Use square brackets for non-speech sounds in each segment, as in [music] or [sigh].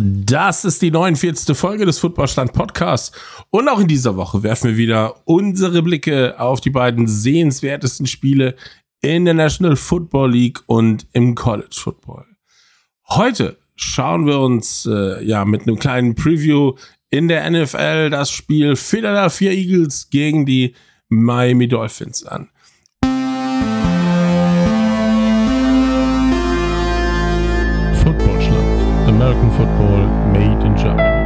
Das ist die 49. Folge des Footballstand Podcasts. Und auch in dieser Woche werfen wir wieder unsere Blicke auf die beiden sehenswertesten Spiele in der National Football League und im College Football. Heute schauen wir uns äh, ja mit einem kleinen Preview in der NFL das Spiel Philadelphia Eagles gegen die Miami Dolphins an. American Football Made in Germany.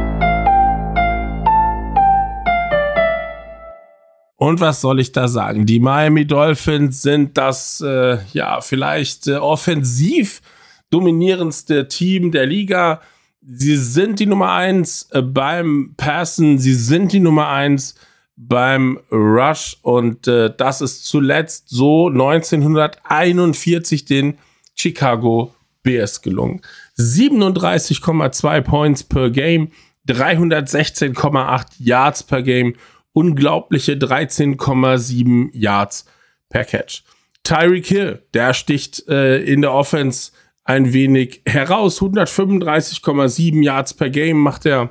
Und was soll ich da sagen? Die Miami Dolphins sind das, äh, ja, vielleicht äh, offensiv dominierendste Team der Liga. Sie sind die Nummer eins äh, beim Passen, sie sind die Nummer eins beim Rush und äh, das ist zuletzt so 1941 den Chicago Bears gelungen. 37,2 Points per Game, 316,8 Yards per Game, unglaubliche 13,7 Yards per Catch. Tyreek Hill, der sticht äh, in der Offense ein wenig heraus. 135,7 Yards per Game macht er.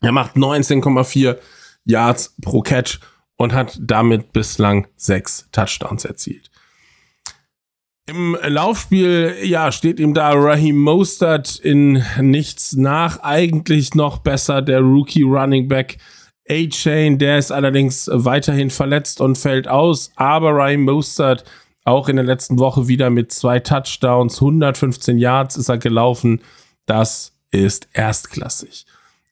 Er macht 19,4 Yards pro Catch und hat damit bislang sechs Touchdowns erzielt. Im Laufspiel, ja, steht ihm da Raheem Mostert in nichts nach. Eigentlich noch besser der Rookie Running Back A-Chain. Der ist allerdings weiterhin verletzt und fällt aus. Aber Raheem Mostert auch in der letzten Woche wieder mit zwei Touchdowns, 115 Yards ist er gelaufen. Das ist erstklassig.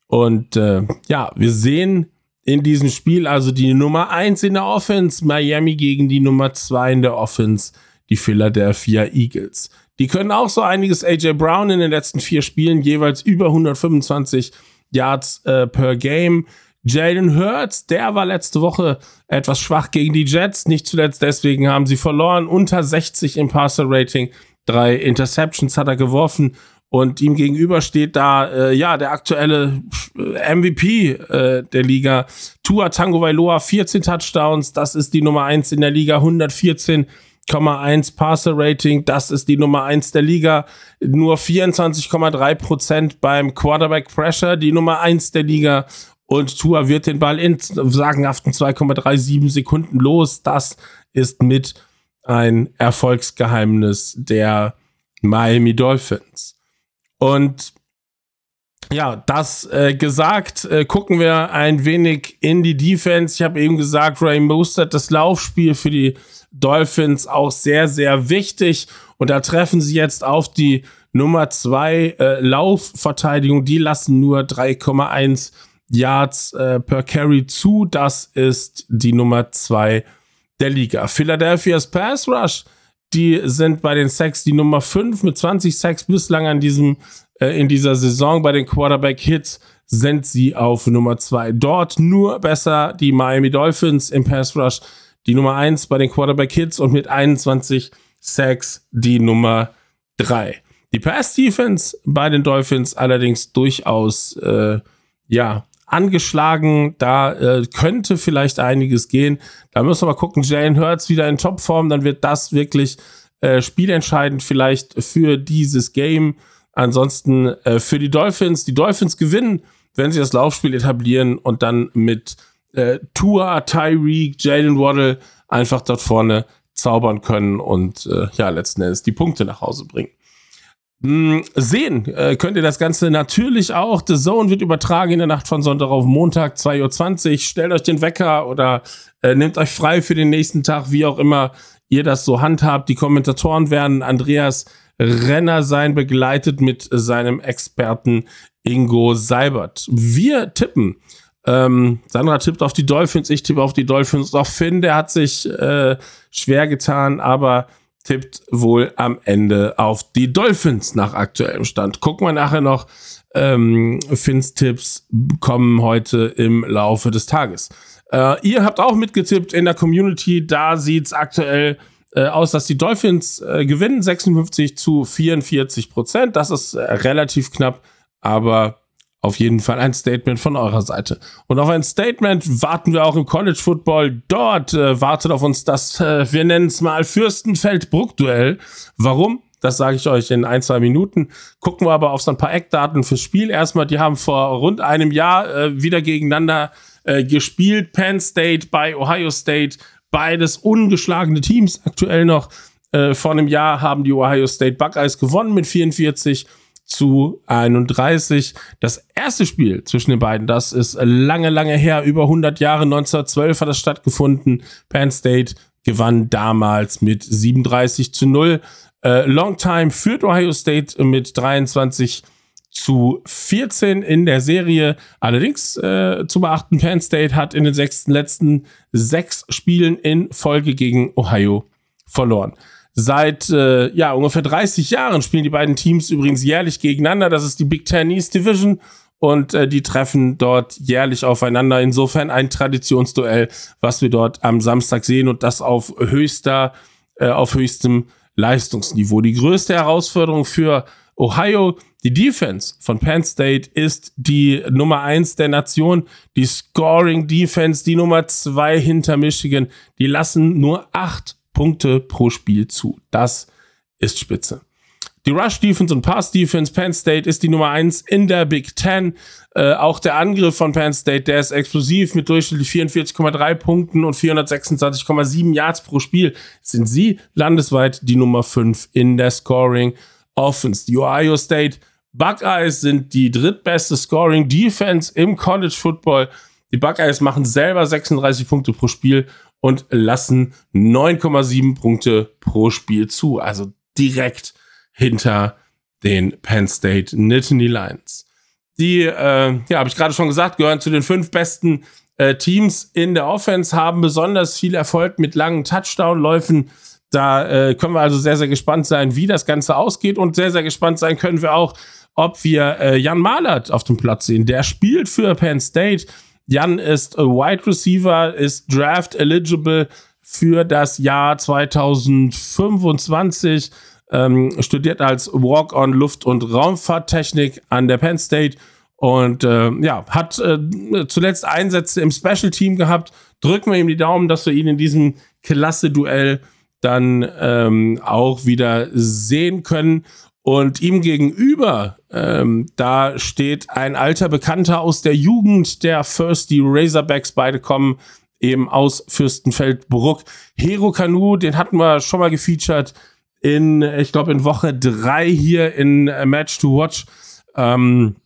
Und äh, ja, wir sehen in diesem Spiel also die Nummer eins in der Offense, Miami gegen die Nummer zwei in der Offense die Philadelphia Eagles. Die können auch so einiges. AJ Brown in den letzten vier Spielen jeweils über 125 Yards äh, per Game. Jalen Hurts, der war letzte Woche etwas schwach gegen die Jets. Nicht zuletzt deswegen haben sie verloren. Unter 60 im Passer Rating. Drei Interceptions hat er geworfen. Und ihm gegenüber steht da, äh, ja, der aktuelle äh, MVP äh, der Liga. Tua Tango Vailoa, 14 Touchdowns. Das ist die Nummer 1 in der Liga. 114 1 Passer Rating, das ist die Nummer 1 der Liga. Nur 24,3% beim Quarterback Pressure, die Nummer 1 der Liga. Und Tua wird den Ball in sagenhaften 2,37 Sekunden los. Das ist mit ein Erfolgsgeheimnis der Miami Dolphins. Und ja, das äh, gesagt, äh, gucken wir ein wenig in die Defense. Ich habe eben gesagt, Ray Mostert, das Laufspiel für die Dolphins auch sehr, sehr wichtig. Und da treffen sie jetzt auf die Nummer zwei äh, Laufverteidigung. Die lassen nur 3,1 Yards äh, per Carry zu. Das ist die Nummer zwei der Liga. Philadelphia's Pass Rush, die sind bei den Sacks die Nummer 5 mit 20 Sacks bislang an diesem, in dieser Saison. Bei den Quarterback Hits sind sie auf Nummer 2. Dort nur besser die Miami Dolphins im Pass Rush die Nummer 1 bei den Quarterback Hits und mit 21 Sacks die Nummer 3. Die Pass Defense bei den Dolphins allerdings durchaus äh, ja angeschlagen. Da äh, könnte vielleicht einiges gehen. Da müssen wir mal gucken. Jalen Hurts wieder in Topform, dann wird das wirklich äh, spielentscheidend vielleicht für dieses Game. Ansonsten äh, für die Dolphins. Die Dolphins gewinnen, wenn sie das Laufspiel etablieren und dann mit äh, Tua, Tyreek, Jalen Waddle einfach dort vorne zaubern können und äh, ja, letzten Endes die Punkte nach Hause bringen. Hm, sehen äh, könnt ihr das Ganze natürlich auch. The Zone wird übertragen in der Nacht von Sonntag auf Montag, 2.20 Uhr. Stellt euch den Wecker oder äh, nehmt euch frei für den nächsten Tag, wie auch immer ihr das so handhabt. Die Kommentatoren werden Andreas Renner sein, begleitet mit seinem Experten Ingo Seibert. Wir tippen ähm, Sandra tippt auf die Dolphins, ich tippe auf die Dolphins. Auch Finn, der hat sich äh, schwer getan, aber tippt wohl am Ende auf die Dolphins nach aktuellem Stand. Gucken wir nachher noch. Ähm, Finns Tipps kommen heute im Laufe des Tages. Äh, ihr habt auch mitgetippt in der Community. Da sieht's aktuell äh, aus, dass die Dolphins äh, gewinnen. 56 zu 44 Prozent. Das ist äh, relativ knapp, aber auf jeden Fall ein Statement von eurer Seite. Und auf ein Statement warten wir auch im College Football. Dort äh, wartet auf uns das, äh, wir nennen es mal Fürstenfeld-Bruck-Duell. Warum? Das sage ich euch in ein, zwei Minuten. Gucken wir aber auf so ein paar Eckdaten fürs Spiel. Erstmal, die haben vor rund einem Jahr äh, wieder gegeneinander äh, gespielt. Penn State bei Ohio State. Beides ungeschlagene Teams aktuell noch. Äh, vor einem Jahr haben die Ohio State Buckeyes gewonnen mit 44 zu 31. Das erste Spiel zwischen den beiden, das ist lange, lange her, über 100 Jahre, 1912 hat das stattgefunden. Penn State gewann damals mit 37 zu 0. Äh, Long Time führt Ohio State mit 23 zu 14 in der Serie. Allerdings äh, zu beachten, [laughs] Penn State hat in den sechsten, letzten sechs Spielen in Folge gegen Ohio verloren. Seit äh, ja ungefähr 30 Jahren spielen die beiden Teams übrigens jährlich gegeneinander. Das ist die Big Ten East Division und äh, die treffen dort jährlich aufeinander. Insofern ein Traditionsduell, was wir dort am Samstag sehen und das auf höchster, äh, auf höchstem Leistungsniveau. Die größte Herausforderung für Ohio, die Defense von Penn State ist die Nummer eins der Nation, die Scoring Defense, die Nummer zwei hinter Michigan. Die lassen nur acht Punkte pro Spiel zu. Das ist spitze. Die Rush Defense und Pass Defense, Penn State ist die Nummer eins in der Big Ten. Äh, auch der Angriff von Penn State, der ist explosiv mit durchschnittlich 44,3 Punkten und 426,7 Yards pro Spiel. Sind sie landesweit die Nummer fünf in der Scoring Offense. Die Ohio State Buckeyes sind die drittbeste Scoring Defense im College Football. Die Buckeyes machen selber 36 Punkte pro Spiel und lassen 9,7 Punkte pro Spiel zu. Also direkt hinter den Penn State Nittany Lions. Die, äh, ja, habe ich gerade schon gesagt, gehören zu den fünf besten äh, Teams in der Offense, haben besonders viel Erfolg mit langen Touchdown-Läufen. Da äh, können wir also sehr, sehr gespannt sein, wie das Ganze ausgeht und sehr, sehr gespannt sein können wir auch, ob wir äh, Jan Malert auf dem Platz sehen. Der spielt für Penn State Jan ist Wide Receiver, ist Draft eligible für das Jahr 2025, ähm, studiert als Walk-on Luft- und Raumfahrttechnik an der Penn State und äh, ja, hat äh, zuletzt Einsätze im Special Team gehabt. Drücken wir ihm die Daumen, dass wir ihn in diesem Klasse-Duell dann ähm, auch wieder sehen können. Und ihm gegenüber, ähm, da steht ein alter Bekannter aus der Jugend der First, die Razorbacks, beide kommen eben aus Fürstenfeldbruck. Hero Kanu, den hatten wir schon mal gefeatured in, ich glaube, in Woche drei hier in Match to Watch. Ähm,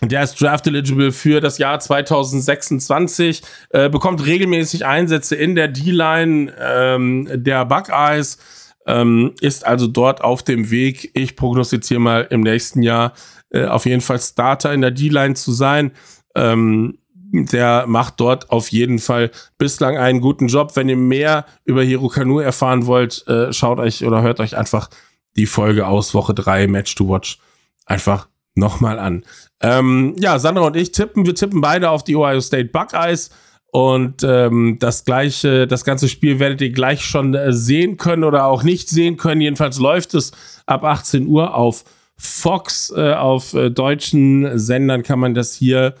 der ist draft eligible für das Jahr 2026, äh, bekommt regelmäßig Einsätze in der D-Line ähm, der Buckeyes ähm, ist also dort auf dem Weg. Ich prognostiziere mal im nächsten Jahr äh, auf jeden Fall Starter in der D-Line zu sein. Ähm, der macht dort auf jeden Fall bislang einen guten Job. Wenn ihr mehr über Hiro Kanu erfahren wollt, äh, schaut euch oder hört euch einfach die Folge aus Woche 3 Match to Watch einfach nochmal an. Ähm, ja, Sandra und ich tippen, wir tippen beide auf die Ohio State Buckeyes. Und ähm, das gleiche, das ganze Spiel werdet ihr gleich schon äh, sehen können oder auch nicht sehen können. Jedenfalls läuft es ab 18 Uhr auf Fox. Äh, auf äh, deutschen Sendern kann man das hier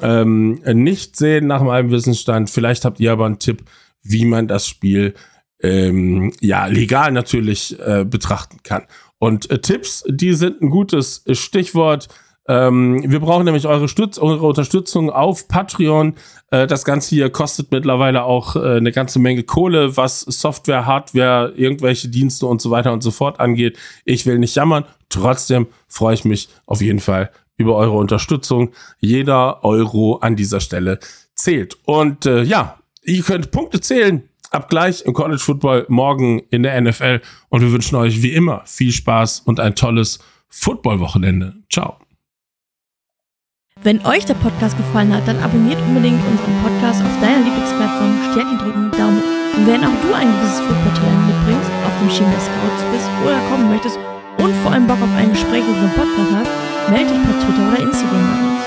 ähm, nicht sehen nach meinem Wissensstand. Vielleicht habt ihr aber einen Tipp, wie man das Spiel ähm, ja legal natürlich äh, betrachten kann. Und äh, Tipps, die sind ein gutes Stichwort. Ähm, wir brauchen nämlich eure, Stütz eure Unterstützung auf Patreon. Äh, das Ganze hier kostet mittlerweile auch äh, eine ganze Menge Kohle, was Software, Hardware, irgendwelche Dienste und so weiter und so fort angeht. Ich will nicht jammern. Trotzdem freue ich mich auf jeden Fall über eure Unterstützung. Jeder Euro an dieser Stelle zählt. Und äh, ja, ihr könnt Punkte zählen. Ab gleich im College Football, morgen in der NFL. Und wir wünschen euch wie immer viel Spaß und ein tolles Football-Wochenende. Ciao. Wenn euch der Podcast gefallen hat, dann abonniert unbedingt unseren Podcast auf deiner Lieblingsplattform, Sternchen drücken, Daumen. Und wenn auch du ein gewisses Football-Talent mitbringst, auf dem Schirm der Scouts bist oder kommen möchtest und vor allem Bock auf ein Gespräch mit unserem Podcast hast, melde dich per Twitter oder Instagram bei uns.